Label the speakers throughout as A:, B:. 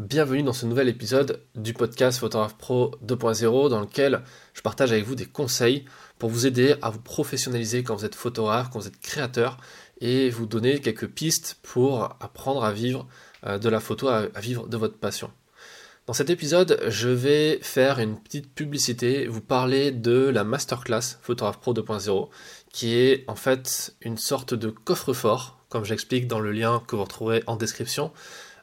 A: bienvenue dans ce nouvel épisode du podcast Photographe Pro 2.0 dans lequel je partage avec vous des conseils pour vous aider à vous professionnaliser quand vous êtes photographe, quand vous êtes créateur et vous donner quelques pistes pour apprendre à vivre euh, de la photo, à vivre de votre passion. Dans cet épisode, je vais faire une petite publicité, vous parler de la masterclass Photographe Pro 2.0 qui est en fait une sorte de coffre-fort, comme j'explique dans le lien que vous retrouverez en description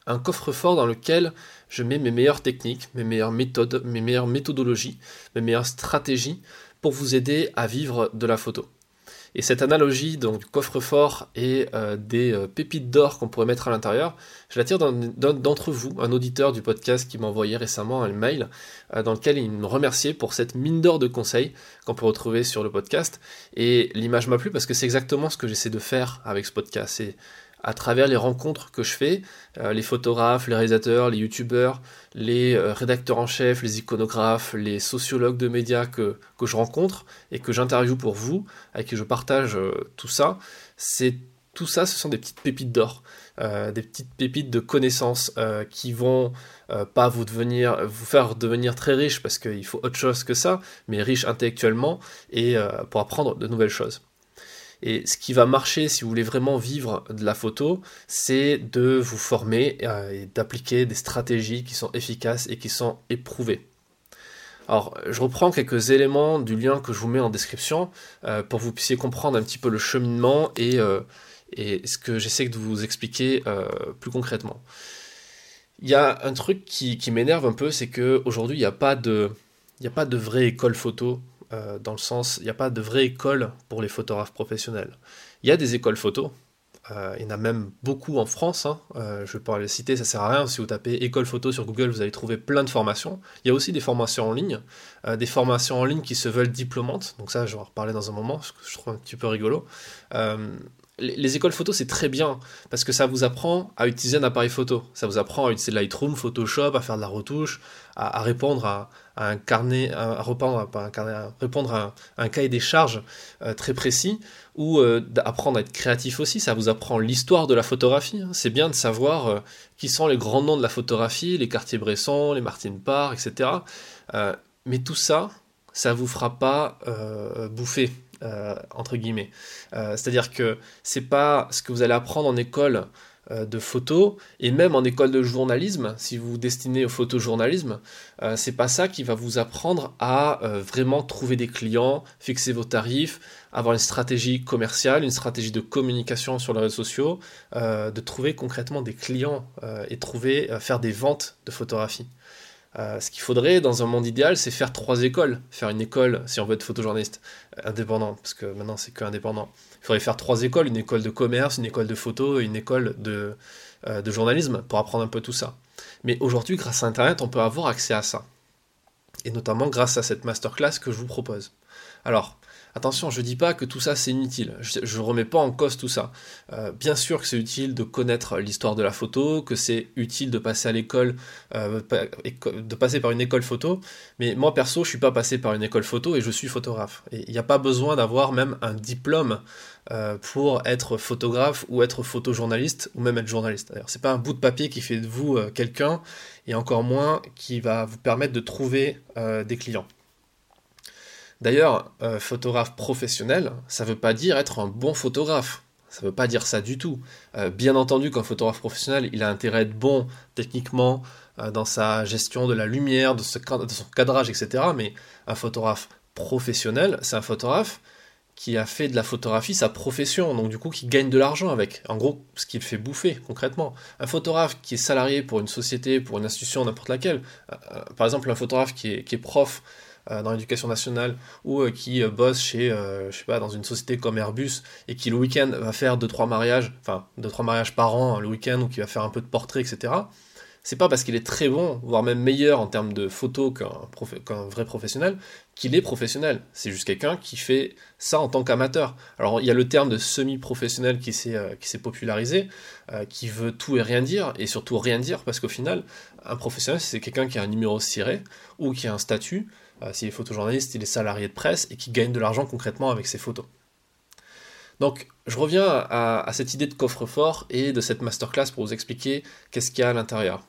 A: un coffre-fort dans lequel je mets mes meilleures techniques, mes meilleures méthodes, mes meilleures méthodologies, mes meilleures stratégies pour vous aider à vivre de la photo. Et cette analogie donc, coffre-fort et euh, des euh, pépites d'or qu'on pourrait mettre à l'intérieur, je la tire d'entre vous, un auditeur du podcast qui m'a envoyé récemment un mail euh, dans lequel il me remerciait pour cette mine d'or de conseils qu'on peut retrouver sur le podcast. Et l'image m'a plu parce que c'est exactement ce que j'essaie de faire avec ce podcast. À travers les rencontres que je fais, euh, les photographes, les réalisateurs, les youtubeurs, les euh, rédacteurs en chef, les iconographes, les sociologues de médias que, je rencontre et que j'interviewe pour vous, avec qui je partage euh, tout ça, c'est tout ça, ce sont des petites pépites d'or, des petites pépites de connaissances qui vont pas vous devenir, vous faire devenir très riche parce qu'il faut autre chose que ça, mais riche intellectuellement et pour apprendre de nouvelles choses. Et ce qui va marcher si vous voulez vraiment vivre de la photo, c'est de vous former euh, et d'appliquer des stratégies qui sont efficaces et qui sont éprouvées. Alors, je reprends quelques éléments du lien que je vous mets en description euh, pour que vous puissiez comprendre un petit peu le cheminement et, euh, ce que j'essaie de vous expliquer plus concrètement. Il y a un truc qui, m'énerve un peu, c'est qu'aujourd'hui, il n'y a, pas de, a pas de vraie école photo euh, dans le sens, il n'y a pas de vraie école pour les photographes professionnels. Il y a des écoles photo, euh, il y en a même beaucoup en France, hein. euh, je ne vais pas les citer, ça sert à rien, si vous tapez école photo sur Google, vous allez trouver plein de formations. Il y a aussi des formations en ligne, des formations en ligne qui se veulent diplômantes, donc ça je vais en reparler dans un moment, parce que je trouve un petit peu rigolo les écoles photo, c'est très bien parce que ça vous apprend à utiliser un appareil photo. Ça vous apprend à utiliser Lightroom, Photoshop, à faire de la retouche, à, répondre à, un carnet, à répondre, à, un cahier des charges euh, très précis ou euh, d'apprendre à être créatif aussi. Ça vous apprend l'histoire de la photographie. Hein. C'est bien de savoir euh, qui sont les grands noms de la photographie, les Cartier-Bresson, les Martin Parr, etc. mais tout ça, ça vous fera pas bouffer euh, entre guillemets. Euh, c'est-à-dire que c'est pas ce que vous allez apprendre en école euh, de photo et même en école de journalisme, si vous vous destinez au photojournalisme, c'est pas ça qui va vous apprendre à vraiment trouver des clients, fixer vos tarifs, avoir une stratégie commerciale, une stratégie de communication sur les réseaux sociaux, de trouver concrètement des clients et trouver faire des ventes de photographie. Euh, ce qu'il faudrait dans un monde idéal, c'est faire trois écoles. Faire une école, si on veut être photojournaliste, euh, indépendant, parce que maintenant c'est que indépendant. Il faudrait faire trois écoles, une école de commerce, une école de photo et une école de, euh, de journalisme pour apprendre un peu tout ça. Mais aujourd'hui, grâce à Internet, on peut avoir accès à ça. Et notamment grâce à cette masterclass que je vous propose. Alors, Attention, je ne dis pas que tout ça c'est inutile, je ne remets pas en cause tout ça. Euh, bien sûr que c'est utile de connaître l'histoire de la photo, que c'est utile de passer à l'école, euh, de passer par une école photo, mais moi perso je suis pas passé par une école photo et je suis photographe. Il n'y a pas besoin d'avoir même un diplôme euh, pour être photographe ou être photojournaliste ou même être journaliste. D'ailleurs, c'est pas un bout de papier qui fait de vous quelqu'un et encore moins qui va vous permettre de trouver des clients. D'ailleurs, euh, photographe professionnel, ça ne veut pas dire être un bon photographe. Ça ne veut pas dire ça du tout. Euh, bien entendu qu'un photographe professionnel, il a intérêt à être bon techniquement euh, dans sa gestion de la lumière, de, son cadrage, etc. Mais un photographe professionnel, c'est un photographe qui a fait de la photographie sa profession, donc du coup qui gagne de l'argent avec. En gros, ce qu'il fait bouffer concrètement. Un photographe qui est salarié pour une société, pour une institution, n'importe laquelle, par exemple un photographe qui est prof dans l'éducation nationale ou euh, qui euh, bosse chez, je sais pas, dans une société comme Airbus et qui le week-end va faire deux trois mariages, enfin deux trois mariages par an hein, le week-end ou qui va faire un peu de portrait, etc. C'est pas parce qu'il est très bon, voire même meilleur en termes de photo qu'un vrai professionnel, qu'il est professionnel. C'est juste quelqu'un qui fait ça en tant qu'amateur. Alors il y a le terme de semi-professionnel qui s'est popularisé, qui veut tout et rien dire, et surtout rien dire, parce qu'au final, un professionnel, c'est quelqu'un qui a un numéro ciré ou qui a un statut, euh, s'il est photojournaliste, il est salarié de presse et qui gagne de l'argent concrètement avec ses photos. Donc, je reviens à, cette idée de coffre-fort et de cette masterclass pour vous expliquer qu'est-ce qu'il y a à l'intérieur.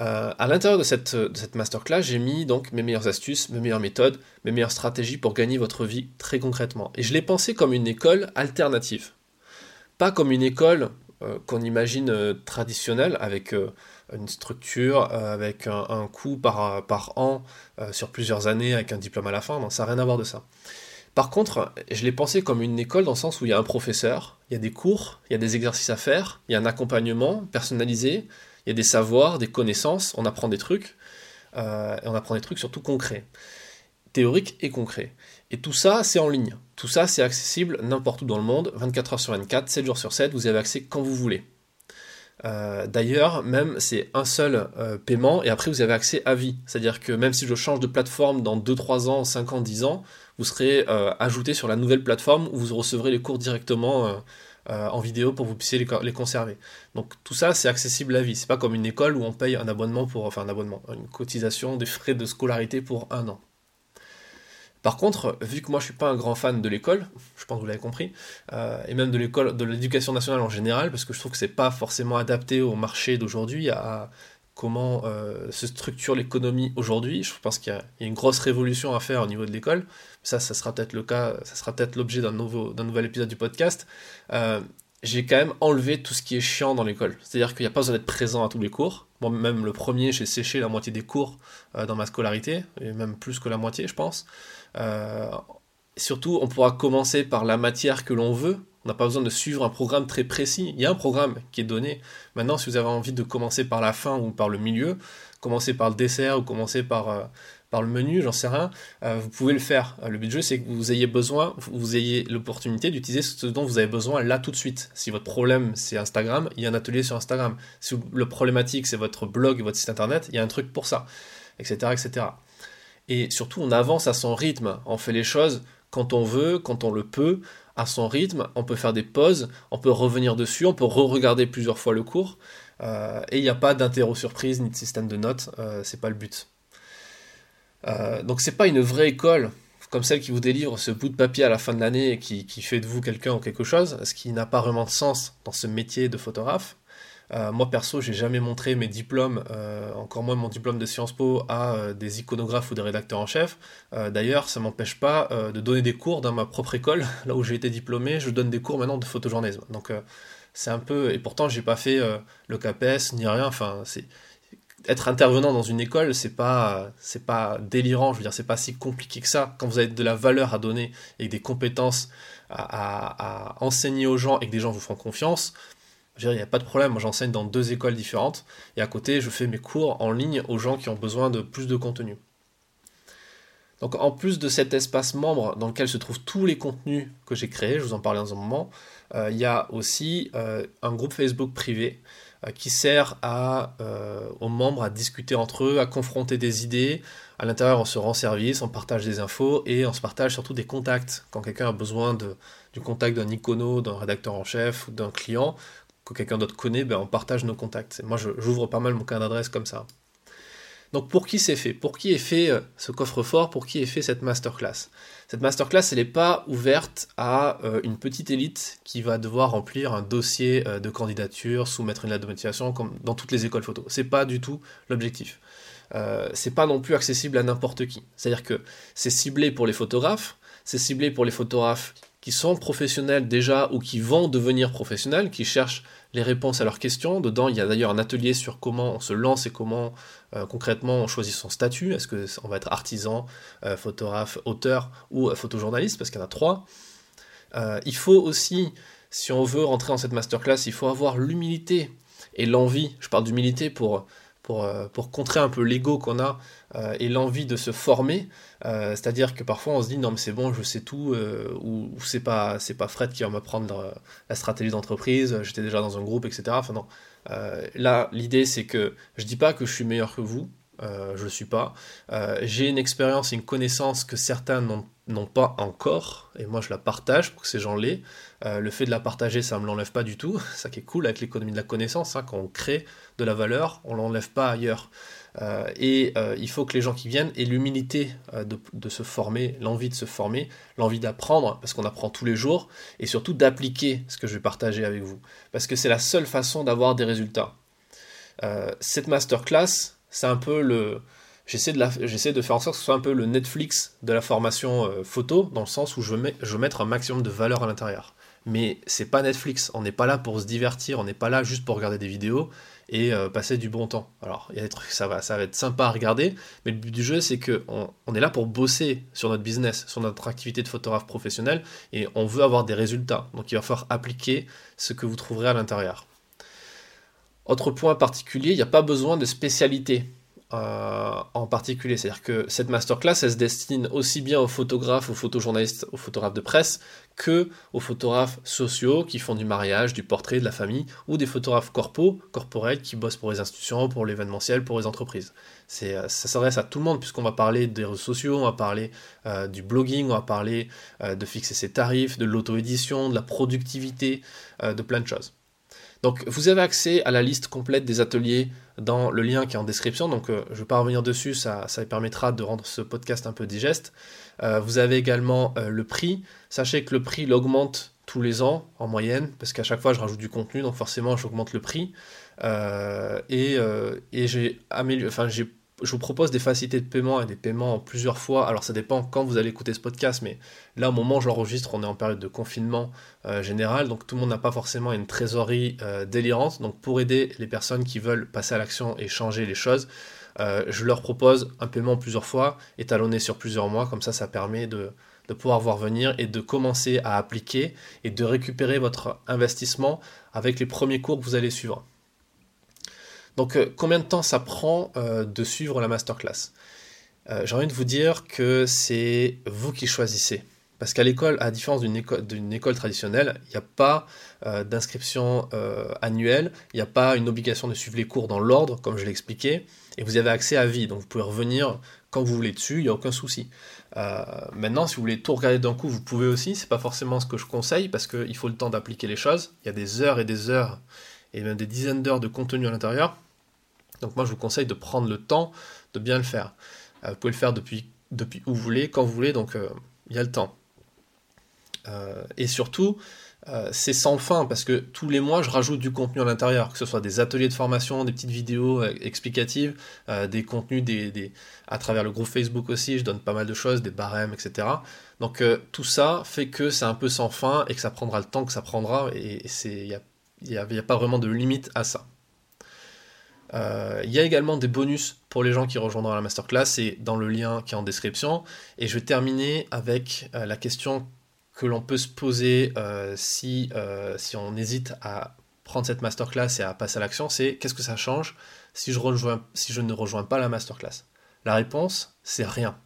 A: Euh, à l'intérieur de cette, masterclass, j'ai mis donc mes meilleures astuces, mes meilleures méthodes, mes meilleures stratégies pour gagner votre vie très concrètement. Et je l'ai pensé comme une école alternative. Pas comme une école euh, qu'on imagine euh, traditionnelle avec une structure, avec un, coût par, par an sur plusieurs années, avec un diplôme à la fin. Non, ça n'a rien à voir de ça. Par contre, je l'ai pensé comme une école dans le sens où il y a un professeur, il y a des cours, il y a des exercices à faire, il y a un accompagnement personnalisé, il y a des savoirs, des connaissances, on apprend des trucs, euh, et on apprend des trucs surtout concrets, théoriques et concrets. Et tout ça, c'est en ligne. Tout ça, c'est accessible n'importe où dans le monde, 24 heures sur 24, 7 jours sur 7, vous avez accès quand vous voulez. Euh, d'ailleurs, même c'est un seul euh, paiement et après vous avez accès à vie. C'est-à-dire que même si je change de plateforme dans 2-3 ans, 5 ans, 10 ans, vous serez ajouté sur la nouvelle plateforme où vous recevrez les cours directement euh, en vidéo pour que vous puissiez les, conserver. Donc tout ça, c'est accessible à vie. C'est pas comme une école où on paye un abonnement pour, enfin un abonnement, une cotisation des frais de scolarité pour un an. Par contre, vu que moi je suis pas un grand fan de l'école, je pense que vous l'avez compris, euh, et même de l'école, de l'éducation nationale en général, parce que je trouve que c'est pas forcément adapté au marché d'aujourd'hui, à, comment euh, se structure l'économie aujourd'hui. Je pense qu'il y, a une grosse révolution à faire au niveau de l'école. Ça, ça sera peut-être l'objet d'un nouvel épisode du podcast. Euh, j'ai quand même enlevé tout ce qui est chiant dans l'école. C'est-à-dire qu'il n'y a pas besoin d'être présent à tous les cours. Moi, même le premier, j'ai séché la moitié des cours euh, dans ma scolarité, et même plus que la moitié, je pense. surtout, on pourra commencer par la matière que l'on veut, on n'a pas besoin de suivre un programme très précis. Il y a un programme qui est donné. Maintenant, si vous avez envie de commencer par la fin ou par le milieu, commencer par le dessert ou commencer par, euh, par le menu, j'en sais rien, euh, vous pouvez le faire. Euh, le but du jeu, c'est que vous ayez besoin, vous ayez l'opportunité d'utiliser ce dont vous avez besoin là tout de suite. Si votre problème c'est Instagram, il y a un atelier sur Instagram. Si le problématique c'est votre blog votre site internet, il y a un truc pour ça, etc., etc. Et surtout, on avance à son rythme. On fait les choses quand on veut, quand on le peut à son rythme, on peut faire des pauses, on peut revenir dessus, on peut re-regarder plusieurs fois le cours, euh, et il n'y a pas d'interro surprise ni de système de notes, euh, c'est pas le but. Euh, donc c'est pas une vraie école comme celle qui vous délivre ce bout de papier à la fin de l'année et qui, qui fait de vous quelqu'un ou quelque chose, ce qui n'a pas vraiment de sens dans ce métier de photographe. Euh, moi perso, j'ai jamais montré mes diplômes, euh, encore moins mon diplôme de Sciences Po, à euh, des iconographes ou des rédacteurs en chef. D'ailleurs, ça m'empêche pas de donner des cours dans ma propre école, là où j'ai été diplômé. Je donne des cours maintenant de photojournalisme. Donc c'est un peu, et pourtant j'ai pas fait le CAPES ni rien. Être intervenant dans une école, c'est pas pas délirant. Je veux dire, c'est pas si compliqué que ça. Quand vous avez de la valeur à donner et des compétences à, à enseigner aux gens et que des gens vous font confiance il n'y a pas de problème, moi j'enseigne dans deux écoles différentes, et à côté je fais mes cours en ligne aux gens qui ont besoin de plus de contenu. Donc en plus de cet espace membre dans lequel se trouvent tous les contenus que j'ai créés, je vous en parlais dans un moment, euh, il y a aussi euh, un groupe Facebook privé euh, qui sert aux membres à discuter entre eux, à confronter des idées. À l'intérieur, on se rend service, on partage des infos et on se partage surtout des contacts. Quand quelqu'un a besoin du contact d'un icono, d'un rédacteur en chef ou d'un client, que quelqu'un d'autre connaît, ben on partage nos contacts. Moi, j'ouvre pas mal mon carnet d'adresse comme ça. Donc, pour qui c'est fait? Pour qui est fait euh, ce coffre-fort? Pour qui est fait cette masterclass? Cette masterclass, elle n'est pas ouverte à euh, une petite élite qui va devoir remplir un dossier euh, de candidature, soumettre une lettre de motivation, comme dans toutes les écoles photo. C'est pas du tout l'objectif. c'est pas non plus accessible à n'importe qui. C'est-à-dire que c'est ciblé pour les photographes, c'est ciblé pour les photographes qui sont professionnels déjà ou qui vont devenir professionnels, qui cherchent les réponses à leurs questions. Dedans, il y a d'ailleurs un atelier sur comment on se lance et comment euh, concrètement on choisit son statut. Est-ce qu'on va être artisan, euh, photographe, auteur ou euh, photojournaliste, parce qu'il y en a trois. il faut aussi, si on veut rentrer dans cette masterclass, il faut avoir l'humilité et l'envie. Je parle d'humilité pour pour, euh, pour contrer un peu l'ego qu'on a euh, et l'envie de se former. Euh, c'est-à-dire que parfois on se dit non mais c'est bon, je sais tout, ou, c'est pas c'est pas Fred qui va m'apprendre la stratégie d'entreprise, j'étais déjà dans un groupe, etc. Enfin non. là l'idée c'est que je dis pas que je suis meilleur que vous, je ne le suis pas. J'ai une expérience une connaissance que certains n'ont pas encore, et moi je la partage pour que ces gens l'aient. Euh, le fait de la partager, ça ne me l'enlève pas du tout. Ça qui est cool avec l'économie de la connaissance, hein, quand on crée de la valeur, on ne l'enlève pas ailleurs. Euh, et euh, il faut que les gens qui viennent aient l'humilité de, de, se former, l'envie de se former, l'envie d'apprendre, parce qu'on apprend tous les jours, et surtout d'appliquer ce que je vais partager avec vous. Parce que c'est la seule façon d'avoir des résultats. cette masterclass, c'est un peu le, j'essaie de, j'essaie de faire en sorte que ce soit un peu le Netflix de la formation photo, dans le sens où je, mets, veux mettre un maximum de valeur à l'intérieur mais c'est pas Netflix. On n'est pas là pour se divertir, on n'est pas là juste pour regarder des vidéos et euh, passer du bon temps. Alors, il y a des trucs, ça va, ça va être sympa à regarder, mais le but du jeu, c'est qu'on on est là pour bosser sur notre business, sur notre activité de photographe professionnel, et on veut avoir des résultats. Donc, il va falloir appliquer ce que vous trouverez à l'intérieur. Autre point particulier, il n'y a pas besoin de spécialité. Euh, en particulier. C'est-à-dire que cette masterclass, elle se destine aussi bien aux photographes, aux photojournalistes, aux photographes de presse, que aux photographes sociaux qui font du mariage, du portrait, de la famille, ou des photographes corpo, corporels, qui bossent pour les institutions, pour l'événementiel, pour les entreprises. Euh, ça s'adresse à tout le monde, puisqu'on va parler des réseaux sociaux, on va parler euh, du blogging, on va parler de fixer ses tarifs, de l'auto-édition, de la productivité, de plein de choses. Donc vous avez accès à la liste complète des ateliers dans le lien qui est en description, donc euh, je ne vais pas revenir dessus, ça, ça permettra de rendre ce podcast un peu digeste. Euh, vous avez également euh, le prix, sachez que le prix l'augmente tous les ans en moyenne, parce qu'à chaque fois je rajoute du contenu, donc forcément j'augmente le prix. et, et j'ai amélioré, enfin je vous propose des facilités de paiement et des paiements en plusieurs fois. Alors ça dépend quand vous allez écouter ce podcast, mais là au moment où je l'enregistre, on est en période de confinement euh, général, donc tout le monde n'a pas forcément une trésorerie euh, délirante. Donc pour aider les personnes qui veulent passer à l'action et changer les choses, euh, je leur propose un paiement plusieurs fois, étalonné sur plusieurs mois, comme ça ça permet de pouvoir voir venir et de commencer à appliquer et de récupérer votre investissement avec les premiers cours que vous allez suivre. Donc euh, combien de temps ça prend euh, de suivre la masterclass? Euh, J'ai envie de vous dire que c'est vous qui choisissez. Parce qu'à l'école, à différence d'une école, école, traditionnelle, il n'y a pas d'inscription annuelle, il n'y a pas une obligation de suivre les cours dans l'ordre, comme je l'ai expliqué, et vous avez accès à vie, donc vous pouvez revenir quand vous voulez dessus, il n'y a aucun souci. maintenant, si vous voulez tout regarder d'un coup, vous pouvez aussi, c'est pas forcément ce que je conseille, parce qu'il faut le temps d'appliquer les choses, il y a des heures et des heures, et même des dizaines d'heures de contenu à l'intérieur, donc moi je vous conseille de prendre le temps de bien le faire. Euh, vous pouvez le faire depuis, depuis où vous voulez, quand vous voulez, donc euh, il y a le temps. Euh, et surtout, c'est sans fin parce que tous les mois je rajoute du contenu à l'intérieur, que ce soit des ateliers de formation, des petites vidéos explicatives, des contenus des, à travers le groupe Facebook aussi, je donne pas mal de choses, des barèmes, etc. Donc tout ça fait que c'est un peu sans fin et que ça prendra le temps que ça prendra et il n'y a, y a, a pas vraiment de limite à ça. Euh, il y a également des bonus pour les gens qui rejoindront la masterclass, c'est dans le lien qui est en description. Et je vais terminer avec euh, la question que l'on peut se poser euh, si, on hésite à prendre cette masterclass et à passer à l'action, c'est qu'est-ce que ça change si je ne rejoins pas la masterclass? La réponse, c'est rien.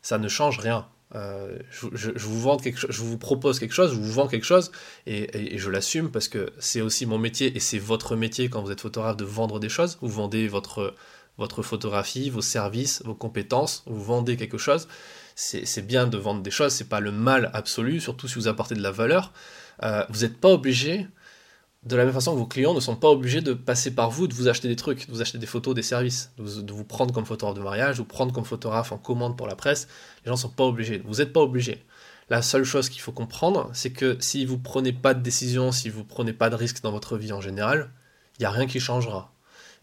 A: Ça ne change rien. Euh, je, vous vends quelque je vous propose quelque chose, je vous vends quelque chose, et, je l'assume parce que c'est aussi mon métier et c'est votre métier quand vous êtes photographe de vendre des choses. Vous vendez votre, votre photographie, vos services, vos compétences, vous vendez quelque chose. C'est bien de vendre des choses, c'est pas le mal absolu, surtout si vous apportez de la valeur. Euh, vous n'êtes pas obligé de la même façon vos clients ne sont pas obligés de passer par vous, de vous acheter des trucs, de vous acheter des photos, des services, de vous, prendre comme photographe de mariage, de vous prendre comme photographe en commande pour la presse. Les gens ne sont pas obligés. Vous n'êtes pas obligés. La seule chose qu'il faut comprendre, c'est que si vous prenez pas de décision, si vous prenez pas de risque dans votre vie en général, il n'y a rien qui changera.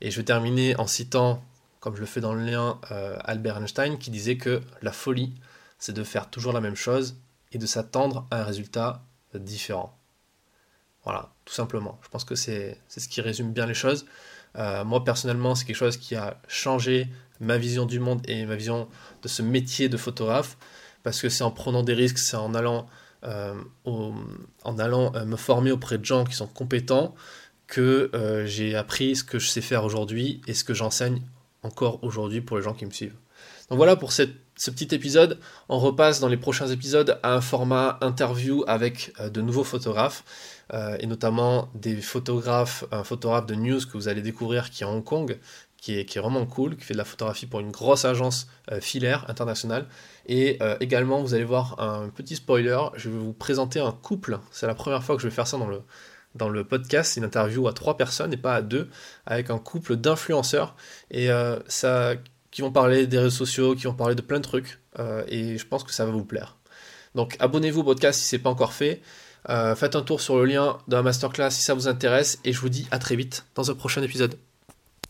A: Et je vais terminer en citant, comme je le fais dans le lien, euh, Albert Einstein qui disait que la folie, c'est de faire toujours la même chose et de s'attendre à un résultat différent. Voilà, tout simplement. Je pense que c'est ce qui résume bien les choses. Euh, moi, personnellement, c'est quelque chose qui a changé ma vision du monde et ma vision de ce métier de photographe, parce que c'est en prenant des risques, c'est en allant, euh, euh, me former auprès de gens qui sont compétents que j'ai appris ce que je sais faire aujourd'hui et ce que j'enseigne encore aujourd'hui pour les gens qui me suivent. Donc voilà pour ce petit épisode. On repasse dans les prochains épisodes à un format interview avec de nouveaux photographes. Euh, et notamment des photographes, un photographe de news que vous allez découvrir qui est à Hong Kong, qui est, qui est vraiment cool, qui fait de la photographie pour une grosse agence euh, filaire internationale. Et euh, également, vous allez voir un petit spoiler, je vais vous présenter un couple. C'est la première fois que je vais faire ça dans le, dans le podcast, une interview à trois personnes et pas à deux, avec un couple d'influenceurs et ça, qui vont parler des réseaux sociaux, qui vont parler de plein de trucs, et je pense que ça va vous plaire. Donc abonnez-vous au podcast si ce n'est pas encore fait. Euh, faites un tour sur le lien de la masterclass si ça vous intéresse et je vous dis à très vite dans un prochain épisode.